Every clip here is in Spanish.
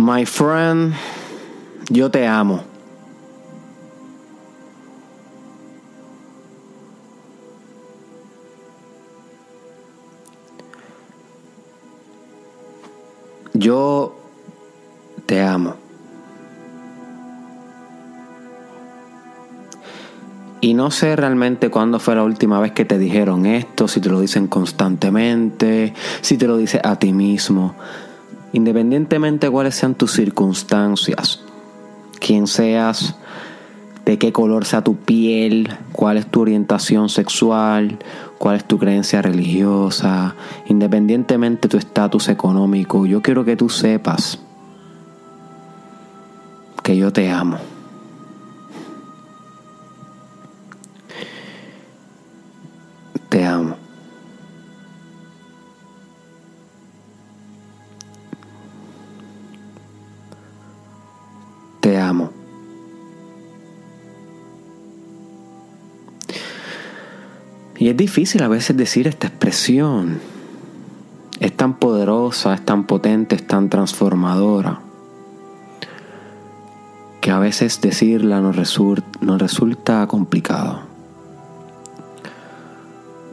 My friend, yo te amo. Yo te amo. Y no sé realmente cuándo fue la última vez que te dijeron esto, si te lo dicen constantemente, si te lo dices a ti mismo. Independientemente de cuáles sean tus circunstancias, quién seas, de qué color sea tu piel, cuál es tu orientación sexual, cuál es tu creencia religiosa, independientemente de tu estatus económico, yo quiero que tú sepas que yo te amo. Y es difícil a veces decir esta expresión. Es tan poderosa, es tan potente, es tan transformadora, que a veces decirla nos, resulta complicado.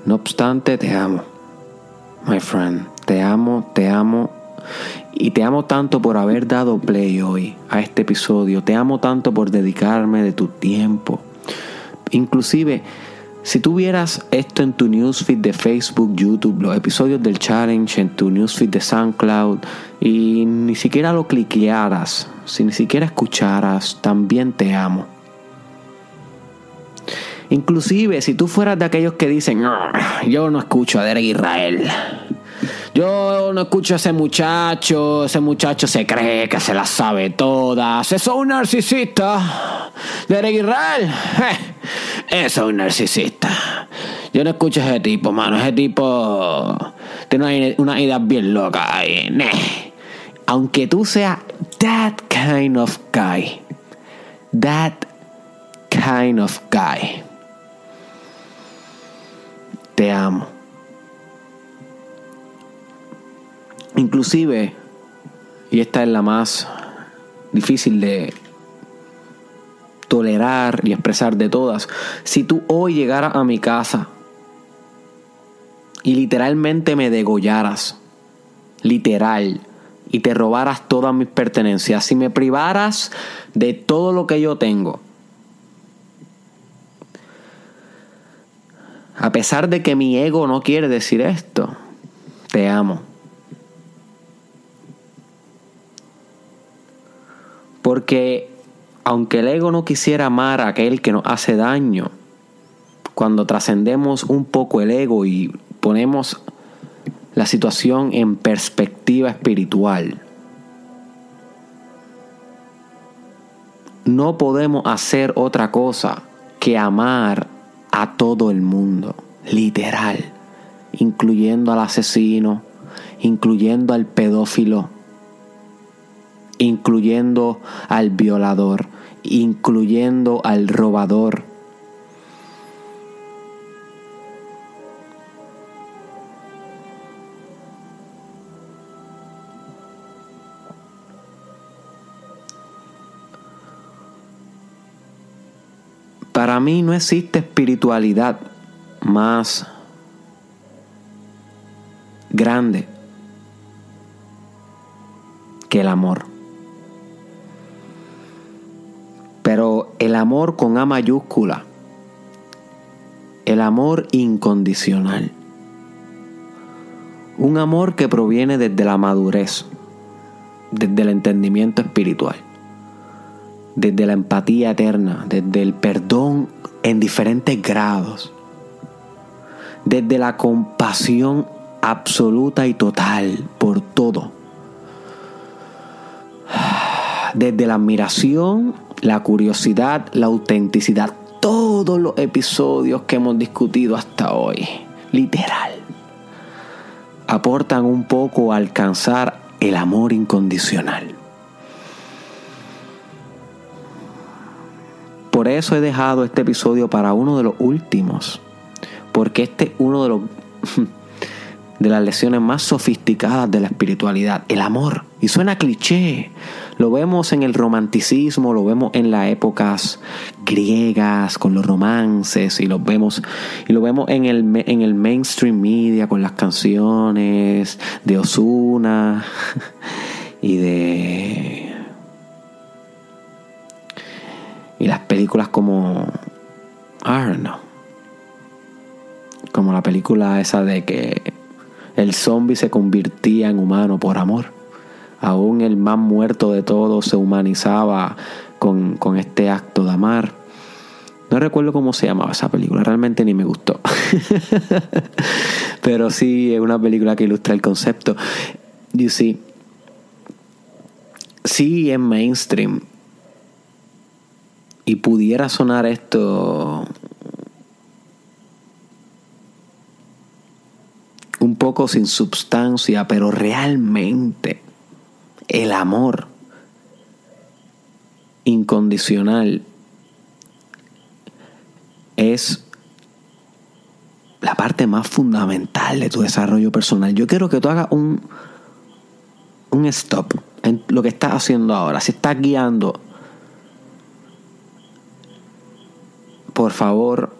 No obstante, te amo, my friend. Te amo, te amo. Y te amo tanto por haber dado play hoy a este episodio. Te amo tanto por dedicarme de tu tiempo. Inclusive, si tuvieras esto en tu newsfeed de Facebook, YouTube, los episodios del challenge en tu newsfeed de SoundCloud y ni siquiera lo cliquearas, si ni siquiera escucharas, también te amo. Inclusive si tú fueras de aquellos que dicen, yo no escucho a Derek Israel. Yo no escucho a ese muchacho, ese muchacho se cree que se las sabe todas. Eso es un narcisista. Derek Israel, eh, eso es un narcisista. Yo no escucho a ese tipo, mano. Ese tipo tiene una, idea bien loca ahí. Aunque tú seas that kind of guy. That kind of guy te amo. Inclusive, y esta es la más difícil de tolerar y expresar de todas, si tú hoy llegaras a mi casa y literalmente me degollaras, literal, y te robaras todas mis pertenencias, si me privaras de todo lo que yo tengo, A pesar de que mi ego no quiere decir esto, te amo. Porque aunque el ego no quisiera amar a aquel que nos hace daño, cuando trascendemos un poco el ego y ponemos la situación en perspectiva espiritual, no podemos hacer otra cosa que amar a todo el mundo, literal, incluyendo al asesino, incluyendo al pedófilo, incluyendo al violador, incluyendo al robador. Para mí no existe espiritualidad más grande que el amor. El amor con A mayúscula, el amor incondicional, un amor que proviene desde la madurez, desde el entendimiento espiritual desde la empatía eterna, desde el perdón en diferentes grados, desde la compasión absoluta y total por todo, desde la admiración, la curiosidad, la autenticidad, todos los episodios que hemos discutido hasta hoy, literal, aportan un poco a alcanzar el amor incondicional. Por eso he dejado este episodio para uno de los últimos. Porque este es uno de los de las lecciones más sofisticadas de la espiritualidad, el amor. Y suena cliché. Lo vemos en el romanticismo, lo vemos en las épocas griegas con los romances y lo vemos y lo vemos en el en el mainstream media con las canciones de Osuna y de y las películas como I don't know, como la película esa de que el zombie se convertía en humano por amor. Aún el más muerto de todos se humanizaba con, con este acto de amar. No recuerdo cómo se llamaba esa película, realmente ni me gustó. Pero sí es una película que ilustra el concepto. You see, sí es mainstream. Y pudiera sonar esto un poco sin substancia, pero realmente el amor incondicional es la parte más fundamental de tu desarrollo personal. Yo quiero que tú hagas un, un stop en lo que estás haciendo ahora. Si estás guiando, por favor,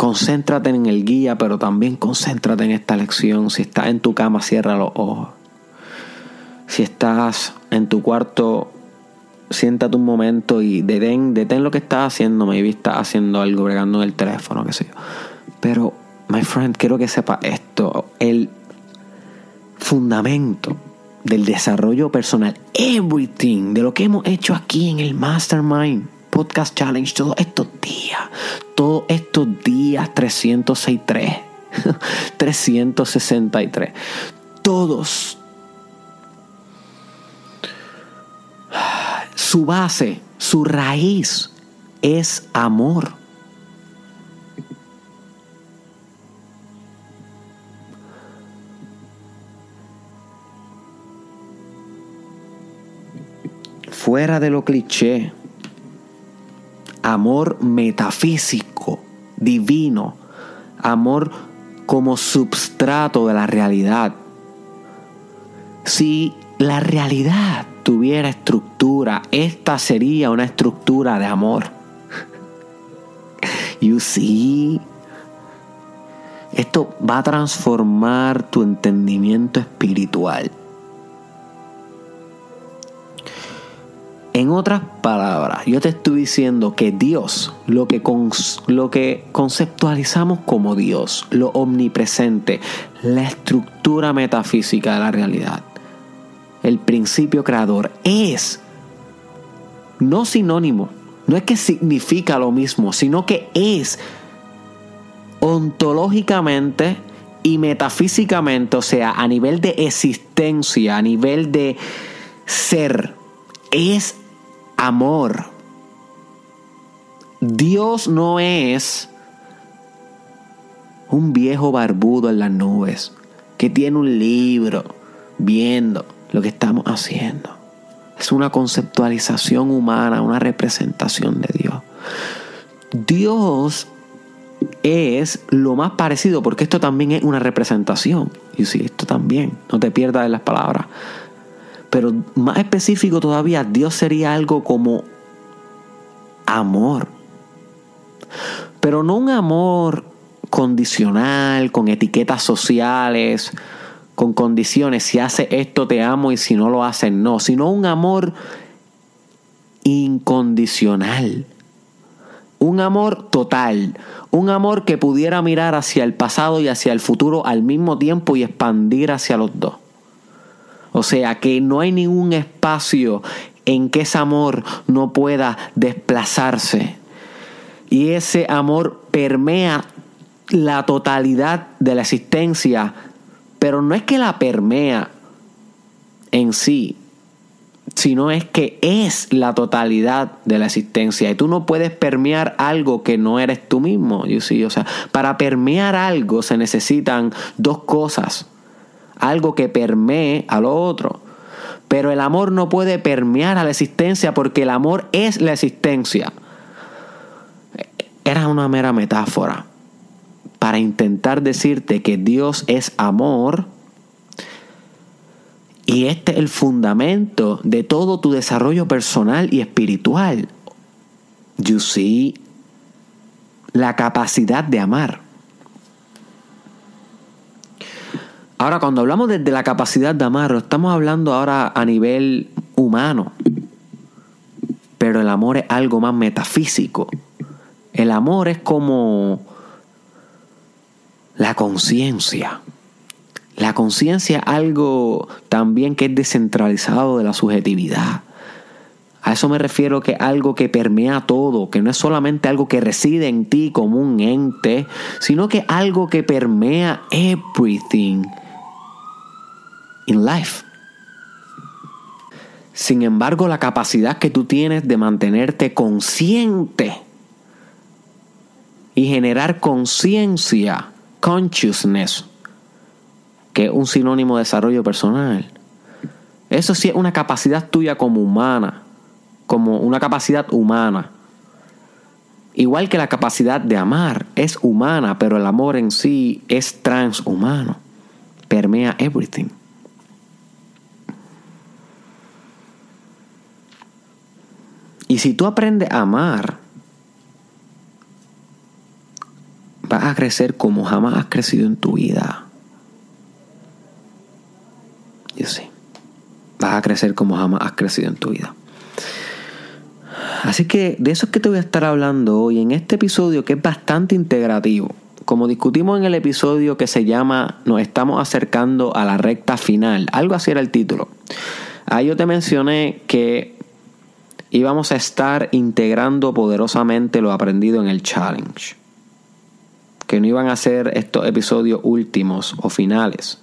concéntrate en el guía, pero también concéntrate en esta lección. Si estás en tu cama, cierra los ojos. Si estás en tu cuarto, siéntate un momento y detén, detén lo que estás haciendo. Maybe estás haciendo algo, bregando en el teléfono, qué sé yo. Pero, my friend, quiero que sepa esto. El fundamento del desarrollo personal, everything, de lo que hemos hecho aquí en el Mastermind Podcast Challenge todos estos días, todos estos días 363, 363, todos. Su base, su raíz es amor. Fuera de lo cliché, amor metafísico, divino, amor como substrato de la realidad. Si la realidad tuviera estructura, esta sería una estructura de amor. You see, esto va a transformar tu entendimiento espiritual. Otras palabras, yo te estoy diciendo que Dios, lo que, lo que conceptualizamos como Dios, lo omnipresente, la estructura metafísica de la realidad, el principio creador, es no sinónimo, no es que significa lo mismo, sino que es ontológicamente y metafísicamente, o sea, a nivel de existencia, a nivel de ser, es amor. Dios no es un viejo barbudo en las nubes que tiene un libro viendo lo que estamos haciendo. Es una conceptualización humana, una representación de Dios. Dios es lo más parecido, porque esto también es una representación. Y si esto también, no te pierdas en las palabras. Pero más específico todavía, Dios sería algo como amor. Pero no un amor condicional, con etiquetas sociales, con condiciones. Si hace esto te amo y si no lo haces no. Sino un amor incondicional. Un amor total. Un amor que pudiera mirar hacia el pasado y hacia el futuro al mismo tiempo y expandir hacia los dos. O sea que no hay ningún espacio en que ese amor no pueda desplazarse. Y ese amor permea la totalidad de la existencia, pero no es que la permea en sí, sino es que es la totalidad de la existencia. Y tú no puedes permear algo que no eres tú mismo. O sea, para permear algo se necesitan dos cosas algo que permee a lo otro. Pero el amor no puede permear a la existencia porque el amor es la existencia. Era una mera metáfora. para intentar decirte que Dios es amor. Y este es el fundamento de todo tu desarrollo personal y espiritual. You see, la capacidad de amar. Ahora, cuando hablamos de, la capacidad de amar, estamos hablando ahora a nivel humano. Pero el amor es algo más metafísico. El amor es como la conciencia. La conciencia es algo también que es descentralizado de la subjetividad. A eso me refiero que algo que permea todo, que no es solamente algo que reside en ti como un ente, sino que algo que permea everything in life. Sin embargo, la capacidad que tú tienes de mantenerte consciente y generar conciencia, consciousness, que es un sinónimo de desarrollo personal. Eso sí es una capacidad tuya como humana, como una capacidad humana. Igual que la capacidad de amar es humana, pero el amor en sí es transhumano. Permea everything. Y si tú aprendes a amar, vas a crecer como jamás has crecido en tu vida. Yo sé. Vas a crecer como jamás has crecido en tu vida. Así que de eso es que te voy a estar hablando hoy en este episodio que es bastante integrativo. Como discutimos en el episodio que se llama Nos estamos acercando a la recta final. Algo así era el título. Ahí yo te mencioné que íbamos a estar integrando poderosamente lo aprendido en el challenge. Que no iban a ser estos episodios últimos o finales,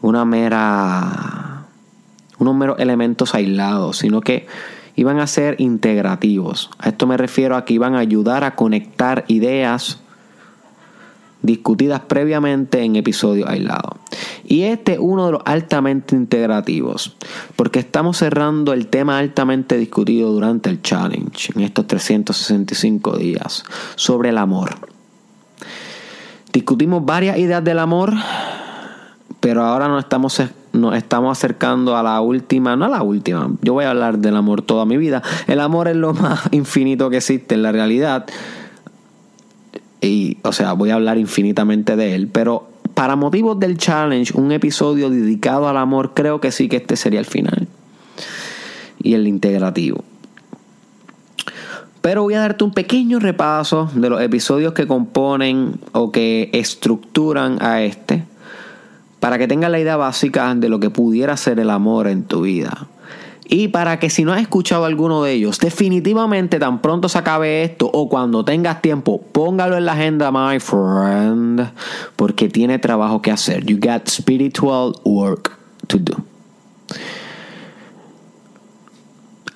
una mera, unos meros elementos aislados, sino que iban a ser integrativos. A esto me refiero a que iban a ayudar a conectar ideas discutidas previamente en episodios aislados. Y este es uno de los altamente integrativos, porque estamos cerrando el tema altamente discutido durante el challenge, en estos 365 días, sobre el amor. Discutimos varias ideas del amor, pero ahora nos estamos, nos estamos acercando a la última, no a la última, yo voy a hablar del amor toda mi vida. El amor es lo más infinito que existe en la realidad. Y, o sea, voy a hablar infinitamente de él, pero para motivos del challenge, un episodio dedicado al amor, creo que sí que este sería el final. Y el integrativo. Pero voy a darte un pequeño repaso de los episodios que componen o que estructuran a este, para que tengas la idea básica de lo que pudiera ser el amor en tu vida. Y para que si no has escuchado alguno de ellos, definitivamente tan pronto se acabe esto o cuando tengas tiempo, póngalo en la agenda, my friend, porque tiene trabajo que hacer. You got spiritual work to do.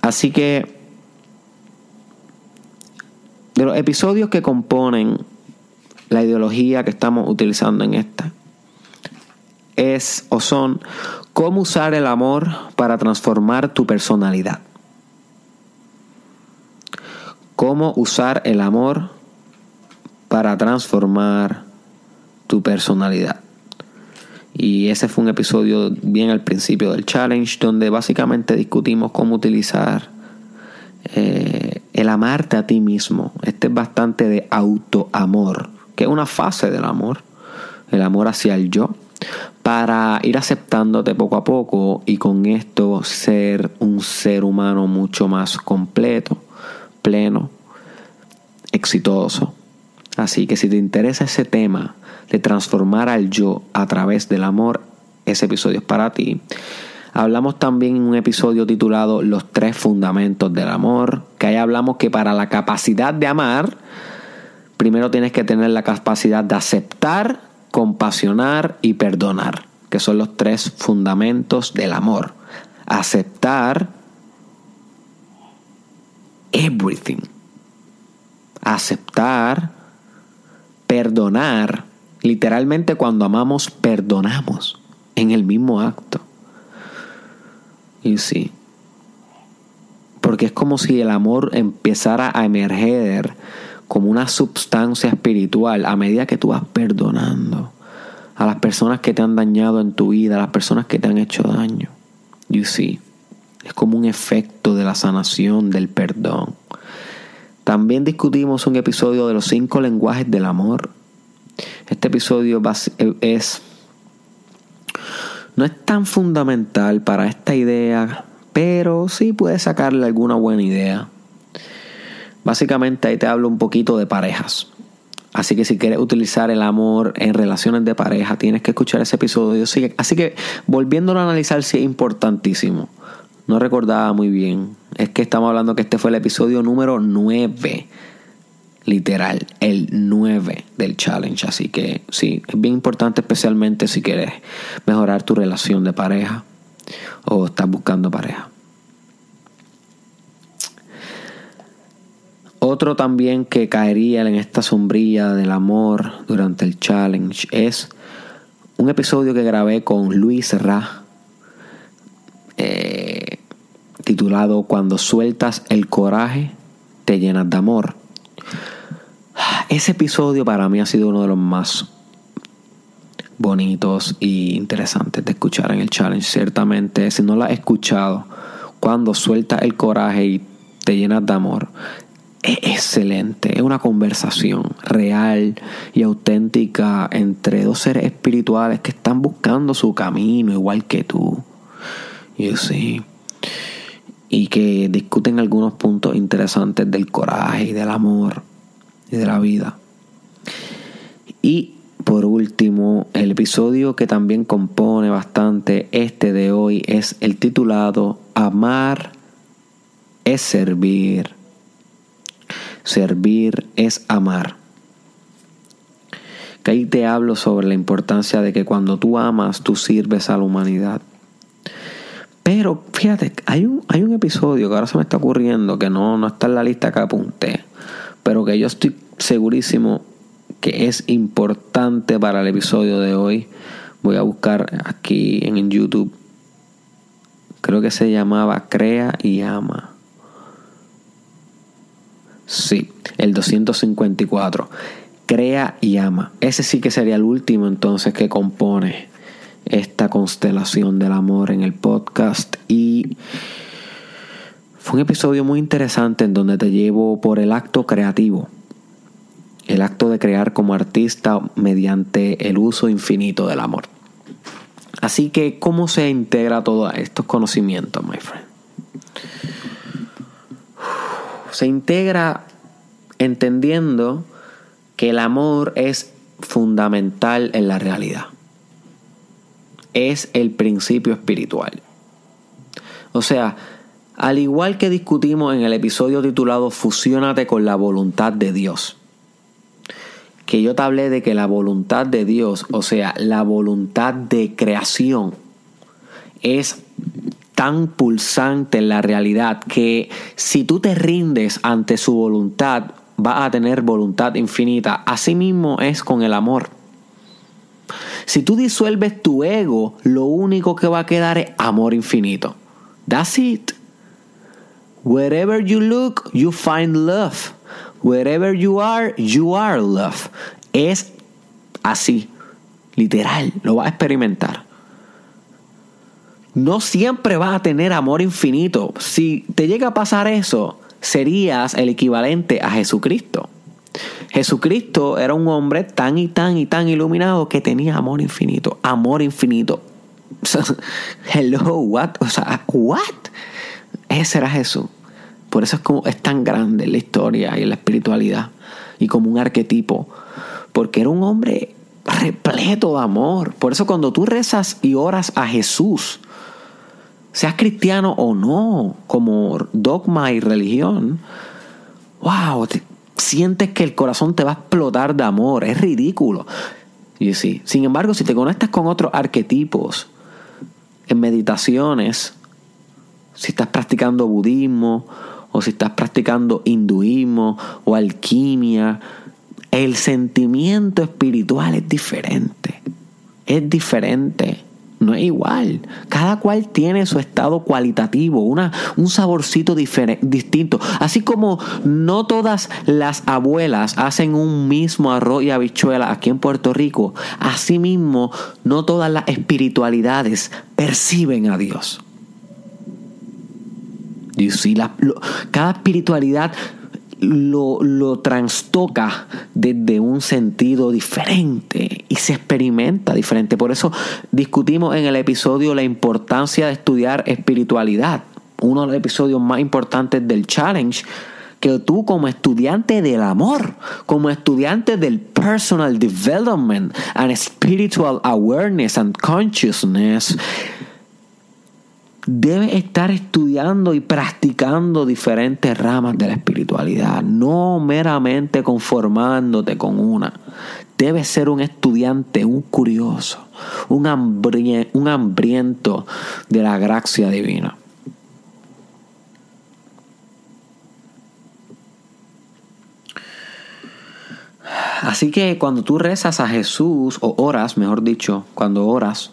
Así que de los episodios que componen la ideología que estamos utilizando en esta, es o son cómo usar el amor para transformar tu personalidad. Cómo usar el amor para transformar tu personalidad. Y ese fue un episodio bien al principio del challenge donde básicamente discutimos cómo utilizar eh, el amarte a ti mismo. Este es bastante de autoamor, que es una fase del amor, el amor hacia el yo para ir aceptándote poco a poco y con esto ser un ser humano mucho más completo, pleno, exitoso. Así que si te interesa ese tema de transformar al yo a través del amor, ese episodio es para ti. Hablamos también en un episodio titulado Los tres fundamentos del amor, que ahí hablamos que para la capacidad de amar, primero tienes que tener la capacidad de aceptar compasionar y perdonar, que son los tres fundamentos del amor. Aceptar everything. Aceptar, perdonar. Literalmente cuando amamos, perdonamos en el mismo acto. Y sí. Porque es como si el amor empezara a emerger como una sustancia espiritual a medida que tú vas perdonando a las personas que te han dañado en tu vida, a las personas que te han hecho daño. You see, es como un efecto de la sanación, del perdón. También discutimos un episodio de los cinco lenguajes del amor. Este episodio es no es tan fundamental para esta idea, pero sí puede sacarle alguna buena idea. Básicamente ahí te hablo un poquito de parejas. Así que si quieres utilizar el amor en relaciones de pareja, tienes que escuchar ese episodio. Así que volviéndolo a analizar, sí es importantísimo. No recordaba muy bien. Es que estamos hablando que este fue el episodio número 9. Literal, el 9 del challenge. Así que sí, es bien importante especialmente si quieres mejorar tu relación de pareja o estás buscando pareja. Otro también que caería en esta sombrilla del amor durante el challenge es un episodio que grabé con Luis Ra, eh, titulado Cuando sueltas el coraje, te llenas de amor. Ese episodio para mí ha sido uno de los más bonitos y interesantes de escuchar en el challenge. Ciertamente, si no lo has escuchado, cuando sueltas el coraje y te llenas de amor, es excelente. Es una conversación real y auténtica entre dos seres espirituales que están buscando su camino igual que tú. Y sí. Y que discuten algunos puntos interesantes del coraje y del amor y de la vida. Y por último, el episodio que también compone bastante este de hoy es el titulado Amar es servir. Servir es amar. Que ahí te hablo sobre la importancia de que cuando tú amas, tú sirves a la humanidad. Pero fíjate, hay un, hay un episodio que ahora se me está ocurriendo que no, no está en la lista que apunté, pero que yo estoy segurísimo que es importante para el episodio de hoy. Voy a buscar aquí en YouTube. Creo que se llamaba Crea y Ama. Sí, el 254. Crea y ama. Ese sí que sería el último entonces que compone esta constelación del amor en el podcast. Y fue un episodio muy interesante en donde te llevo por el acto creativo. El acto de crear como artista mediante el uso infinito del amor. Así que, ¿cómo se integra todos estos conocimientos, my friend? Se integra entendiendo que el amor es fundamental en la realidad. Es el principio espiritual. O sea, al igual que discutimos en el episodio titulado Fusiónate con la voluntad de Dios, que yo te hablé de que la voluntad de Dios, o sea, la voluntad de creación, es tan pulsante en la realidad que si tú te rindes ante su voluntad, vas a tener voluntad infinita. Asimismo es con el amor. Si tú disuelves tu ego, lo único que va a quedar es amor infinito. That's it. Wherever you look, you find love. Wherever you are, you are love. Es así. Literal. Lo vas a experimentar no siempre vas a tener amor infinito. Si te llega a pasar eso, serías el equivalente a Jesucristo. Jesucristo era un hombre tan y tan y tan iluminado que tenía amor infinito. Amor infinito. Hello, what? O sea, what? Ese era Jesús. Por eso es como es tan grande la historia y la espiritualidad. Y como un arquetipo. Porque era un hombre repleto de amor. Por eso cuando tú rezas y oras a Jesús, seas cristiano o no, como dogma y religión, wow, sientes que el corazón te va a explotar de amor, es ridículo. Y sí. Sin embargo, si te conectas con otros arquetipos en meditaciones, si estás practicando budismo o si estás practicando hinduismo o alquimia, el sentimiento espiritual es diferente. Es diferente. No es igual. Cada cual tiene su estado cualitativo, una, un saborcito distinto. Así como no todas las abuelas hacen un mismo arroz y habichuela aquí en Puerto Rico, asimismo no todas las espiritualidades perciben a Dios. cada espiritualidad lo, lo transtoca desde un sentido diferente y se experimenta diferente. Por eso discutimos en el episodio la importancia de estudiar espiritualidad. Uno de los episodios más importantes del challenge que tú como estudiante del amor, como estudiante del personal development and spiritual awareness and consciousness, debes estar estudiando y practicando diferentes ramas de la espiritualidad, no meramente conformándote con una. Debes ser un estudiante, un curioso, un, un hambriento de la gracia divina. Así que cuando tú rezas a Jesús, o oras, mejor dicho, cuando oras,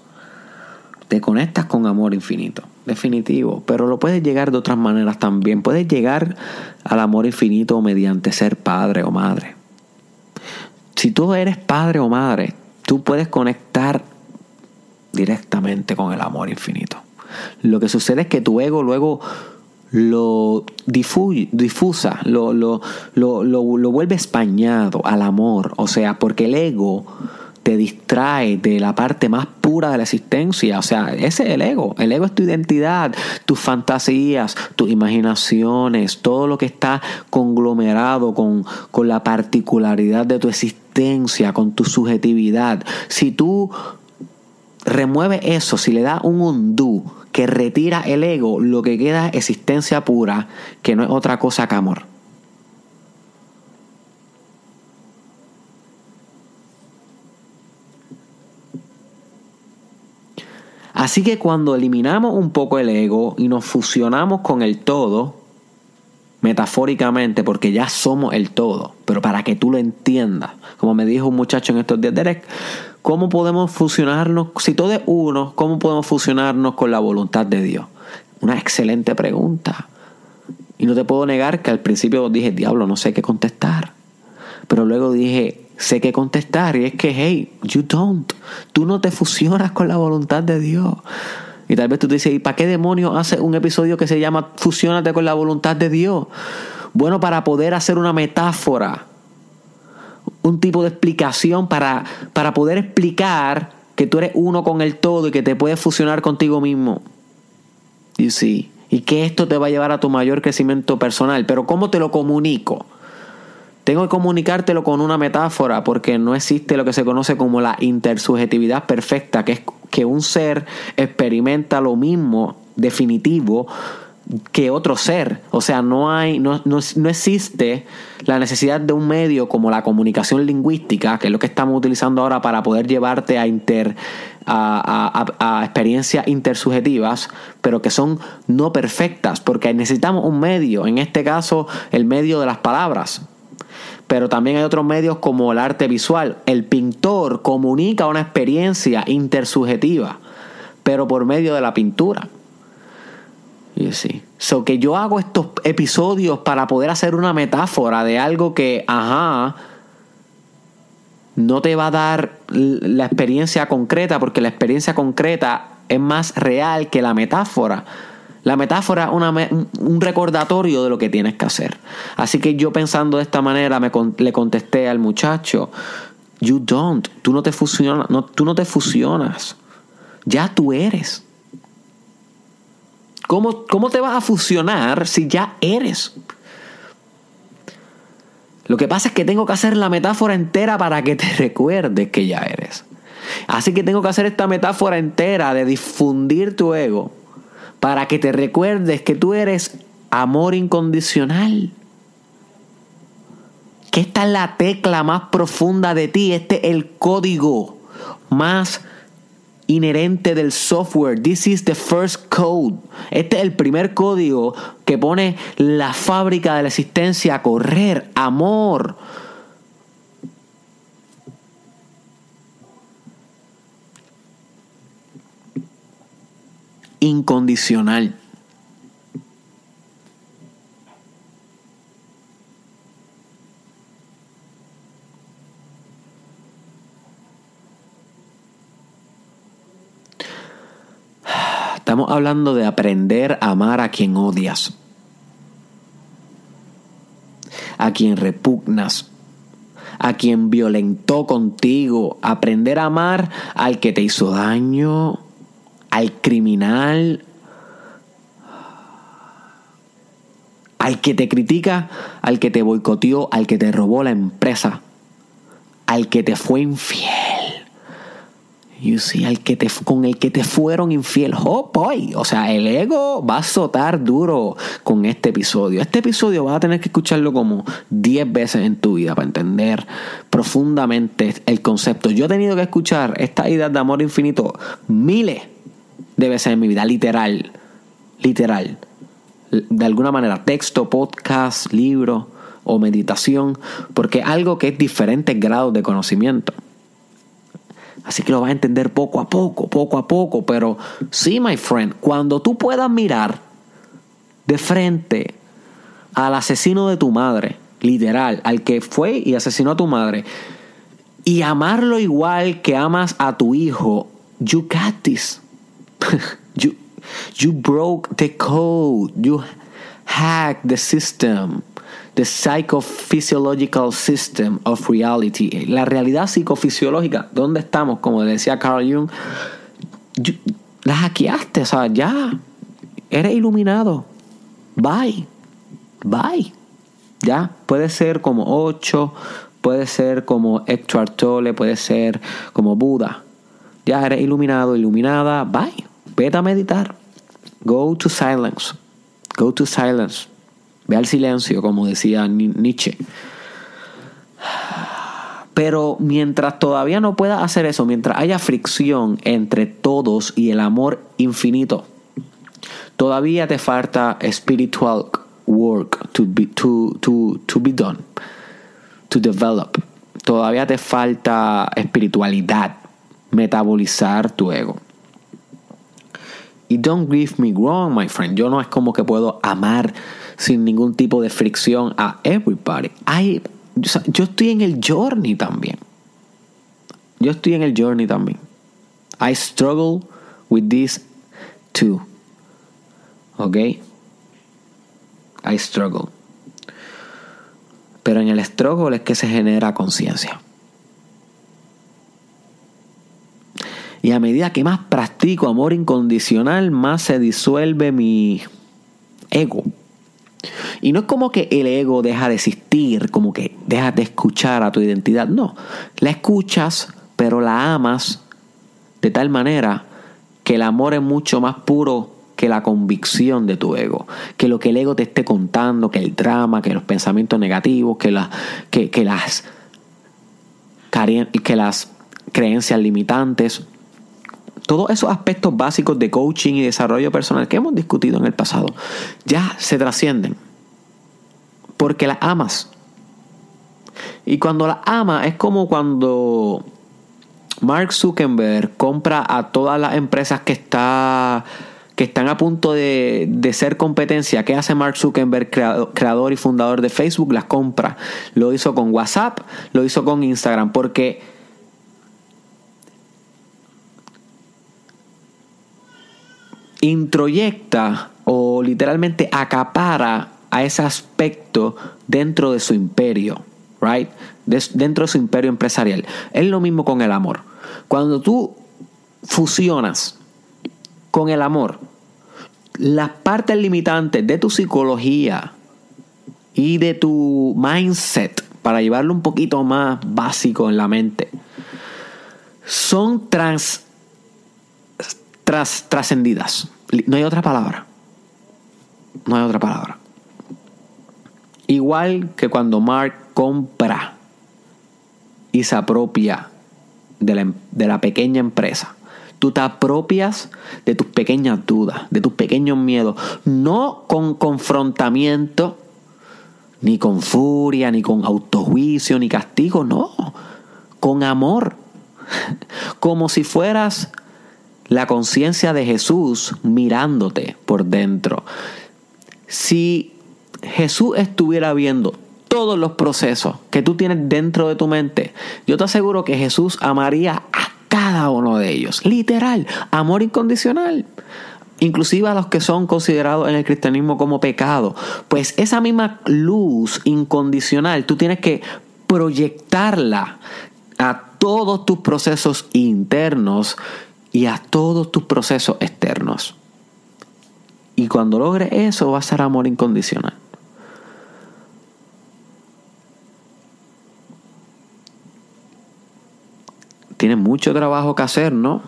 te conectas con amor infinito definitivo, pero lo puedes llegar de otras maneras también. Puedes llegar al amor infinito mediante ser padre o madre. Si tú eres padre o madre, tú puedes conectar directamente con el amor infinito. Lo que sucede es que tu ego luego lo difusa, lo, lo, lo, lo, vuelve españado al amor. O sea, porque el ego te distrae de la parte más pura de la existencia. O sea, ese es el ego. El ego es tu identidad, tus fantasías, tus imaginaciones, todo lo que está conglomerado con, con la particularidad de tu existencia, con tu subjetividad. Si tú remueves eso, si le das un undo que retira el ego, lo que queda es existencia pura, que no es otra cosa que amor. Así que cuando eliminamos un poco el ego y nos fusionamos con el todo, metafóricamente, porque ya somos el todo, pero para que tú lo entiendas, como me dijo un muchacho en estos días, Derek, ¿cómo podemos fusionarnos? Si todo es uno, ¿cómo podemos fusionarnos con la voluntad de Dios? Una excelente pregunta. Y no te puedo negar que al principio dije, diablo, no sé qué contestar. Pero luego dije, sé qué contestar y es que, hey, you don't. Tú no te fusionas con la voluntad de Dios. Y tal vez tú te dices, ¿y para qué demonios hace un episodio que se llama Fusionate con la voluntad de Dios? Bueno, para poder hacer una metáfora, un tipo de explicación para, para poder explicar que tú eres uno con el todo y que te puedes fusionar contigo mismo. You see? Y que esto te va a llevar a tu mayor crecimiento personal. Pero ¿cómo te lo comunico? Tengo que comunicártelo con una metáfora porque no existe lo que se conoce como la intersubjetividad perfecta, que es que un ser experimenta lo mismo definitivo que otro ser. O sea, no hay, no, no, existe la necesidad de un medio como la comunicación lingüística, que es lo que estamos utilizando ahora para poder llevarte a inter a, a, experiencias intersubjetivas, pero que son no perfectas, porque necesitamos un medio, en este caso el medio de las palabras pero también hay otros medios como el arte visual. El pintor comunica una experiencia intersubjetiva, pero por medio de la pintura. Y sí. So que yo hago estos episodios para poder hacer una metáfora de algo que, ajá, no te va a dar la experiencia concreta, porque la experiencia concreta es más real que la metáfora. La metáfora es un recordatorio de lo que tienes que hacer. Así que yo pensando de esta manera le contesté al muchacho, you don't, tú no te fusionas, no, tú no te fusionas, ya tú eres. ¿Cómo, ¿Cómo te vas a fusionar si ya eres? Lo que pasa es que tengo que hacer la metáfora entera para que te recuerdes que ya eres. Así que tengo que hacer esta metáfora entera de difundir tu ego para que te recuerdes que tú eres amor incondicional. Que esta es la tecla más profunda de ti, este es el código más inherente del software. This is the first code. Este es el primer código que pone la fábrica de la existencia a correr. Amor. Incondicional. Estamos hablando de aprender a amar a quien odias, a quien repugnas, a quien violentó contigo, aprender a amar al que te hizo daño, al criminal, al que te critica, al que te boicoteó, al que te robó la empresa, al que te fue infiel. You see, al que te, con el que te fueron infiel. Oh boy. O sea, el ego va a azotar duro con este episodio. Este episodio vas a tener que escucharlo como 10 veces en tu vida para entender profundamente el concepto. Yo he tenido que escuchar esta idea de amor infinito miles de veces en mi vida. Literal. Literal. De alguna manera, texto, podcast, libro o meditación. Porque algo que es diferentes grados de conocimiento. Así que lo vas a entender poco a poco, poco a poco. Pero sí, my friend, cuando tú puedas mirar de frente al asesino de tu madre, literal, al que fue y asesinó a tu madre, y amarlo igual que amas a tu hijo, you. you, you broke the code. You hacked the system the psychophysiological system of reality. La realidad psicofisiológica, ¿dónde estamos? Como decía Carl Jung, la hackeaste, o sea, ya, eres iluminado. Bye, bye. Ya, puede ser como Ocho, puede ser como Eckhart Tolle, puede ser como Buda. Ya eres iluminado, iluminada, bye. Vete a meditar. Go to silence. Go to silence. Ve al silencio, como decía Nietzsche. Pero mientras todavía no pueda hacer eso, mientras haya fricción entre todos y el amor infinito, todavía te falta spiritual work to be, to, to, to be done, to develop. Todavía te falta espiritualidad, metabolizar tu ego. Y don't give me wrong, my friend. Yo no es como que puedo amar sin ningún tipo de fricción a everybody. yo estoy en el journey también. Yo estoy en el journey también. I struggle with this too. ¿Ok? I struggle. Pero en el struggle es que se genera conciencia. Y a medida que más practico amor incondicional, más se disuelve mi ego. Y no es como que el ego deja de existir, como que dejas de escuchar a tu identidad. No, la escuchas, pero la amas de tal manera que el amor es mucho más puro que la convicción de tu ego, que lo que el ego te esté contando, que el drama, que los pensamientos negativos, que, que, que las, que las creencias limitantes, todos esos aspectos básicos de coaching y desarrollo personal que hemos discutido en el pasado, ya se trascienden porque la amas. Y cuando la ama es como cuando Mark Zuckerberg compra a todas las empresas que, está, que están a punto de, de ser competencia. ¿Qué hace Mark Zuckerberg, creador y fundador de Facebook? Las compra. Lo hizo con WhatsApp, lo hizo con Instagram, porque introyecta o literalmente acapara a ese aspecto dentro de su imperio, right? dentro de su imperio empresarial. Es lo mismo con el amor. Cuando tú fusionas con el amor las partes limitantes de tu psicología y de tu mindset, para llevarlo un poquito más básico en la mente, son trans, tras, trascendidas. No hay otra palabra. No hay otra palabra. Igual que cuando Mark compra y se apropia de la, de la pequeña empresa. Tú te apropias de tus pequeñas dudas, de tus pequeños miedos, no con confrontamiento, ni con furia, ni con autojuicio, ni castigo, no, con amor, como si fueras la conciencia de Jesús mirándote por dentro. Si Jesús estuviera viendo todos los procesos que tú tienes dentro de tu mente, yo te aseguro que Jesús amaría a cada uno de ellos. Literal, amor incondicional. Inclusive a los que son considerados en el cristianismo como pecado. Pues esa misma luz incondicional tú tienes que proyectarla a todos tus procesos internos y a todos tus procesos externos. Y cuando logres eso va a ser amor incondicional. Tiene mucho trabajo que hacer, ¿no?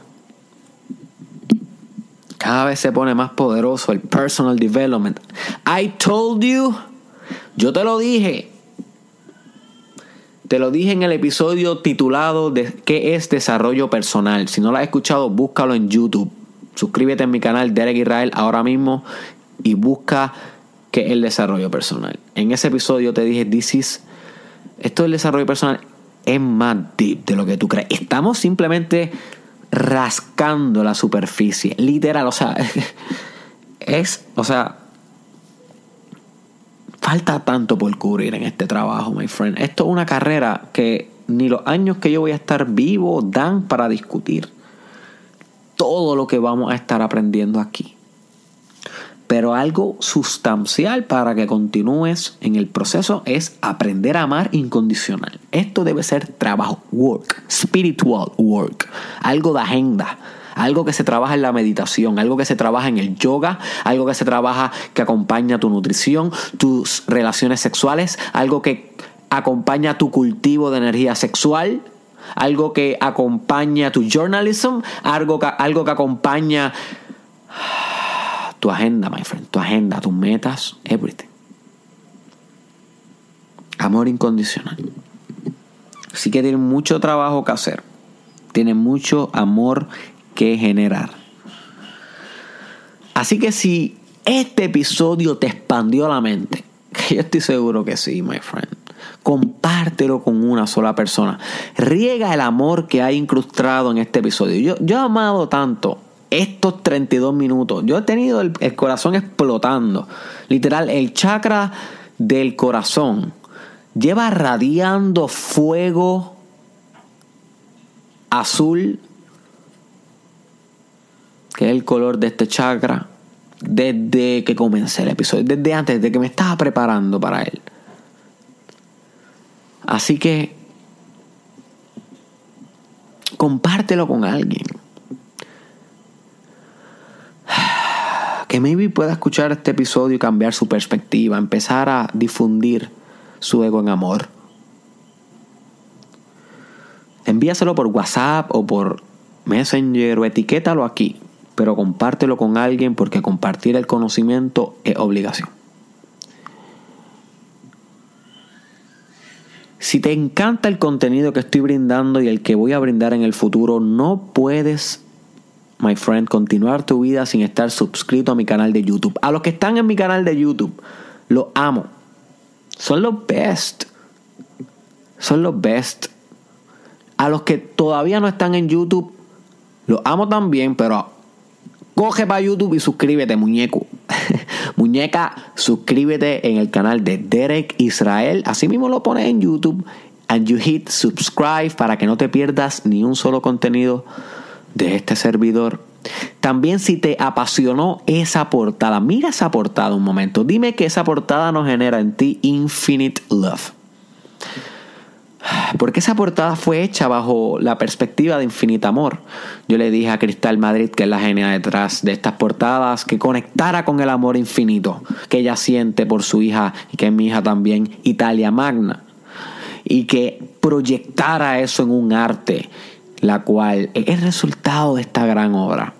Cada vez se pone más poderoso el personal development. I told you. Yo te lo dije. Te lo dije en el episodio titulado de ¿Qué es desarrollo personal? Si no lo has escuchado, búscalo en YouTube. Suscríbete en mi canal Derek Israel ahora mismo y busca qué es el desarrollo personal. En ese episodio te dije, this is, esto del desarrollo personal es más deep de lo que tú crees. Estamos simplemente rascando la superficie, literal, o sea, es, o sea, falta tanto por cubrir en este trabajo, my friend. Esto es una carrera que ni los años que yo voy a estar vivo dan para discutir todo lo que vamos a estar aprendiendo aquí pero algo sustancial para que continúes en el proceso es aprender a amar incondicional. Esto debe ser trabajo, work, spiritual work, algo de agenda. Algo que se trabaja en la meditación, algo que se trabaja en el yoga, algo que se trabaja que acompaña tu nutrición, tus relaciones sexuales, algo que acompaña tu cultivo de energía sexual, algo que acompaña tu journalism, algo que, algo que acompaña tu agenda, my friend, tu agenda, tus metas, everything. Amor incondicional. Así que tiene mucho trabajo que hacer. Tiene mucho amor que generar. Así que si este episodio te expandió la mente, que yo estoy seguro que sí, my friend, compártelo con una sola persona. Riega el amor que hay incrustado en este episodio. Yo, yo he amado tanto estos 32 minutos. Yo he tenido el, corazón explotando. Literal, el chakra del corazón lleva radiando fuego azul, que es el color de este chakra, desde que comencé el episodio, desde antes, desde que me estaba preparando para él. Así que compártelo con alguien. que maybe pueda escuchar este episodio y cambiar su perspectiva, empezar a difundir su ego en amor. Envíaselo por WhatsApp o por Messenger o etiquétalo aquí, pero compártelo con alguien porque compartir el conocimiento es obligación. Si te encanta el contenido que estoy brindando y el que voy a brindar en el futuro, no puedes my friend, continuar tu vida sin estar suscrito a mi canal de YouTube. A los que están en mi canal de YouTube, los amo. Son los best. Son los best. A los que todavía no están en YouTube, los amo también, pero coge para YouTube y suscríbete, muñeco. Muñeca, suscríbete en el canal de Derek Israel. Así mismo lo pones en YouTube. And you hit subscribe para que no te pierdas ni un solo contenido de este servidor. También si te apasionó esa portada, mira esa portada un momento, dime que esa portada nos genera en ti infinite love. Porque esa portada fue hecha bajo la perspectiva de infinito amor. Yo le dije a Cristal Madrid, que es la genia detrás de estas portadas, que conectara con el amor infinito que ella siente por su hija y que es mi hija también, Italia Magna. Y que proyectara eso en un arte la cual es el resultado de esta gran obra.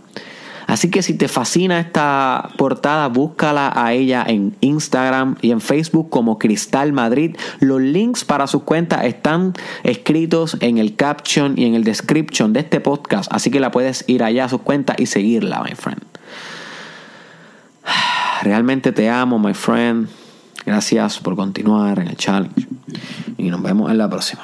Así que si te fascina esta portada, búscala a ella en Instagram y en Facebook como Cristal Madrid. Los links para su cuenta están escritos en el caption y en el description de este podcast, así que la puedes ir allá a su cuenta y seguirla, my friend. Realmente te amo, my friend. Gracias por continuar en el challenge y nos vemos en la próxima.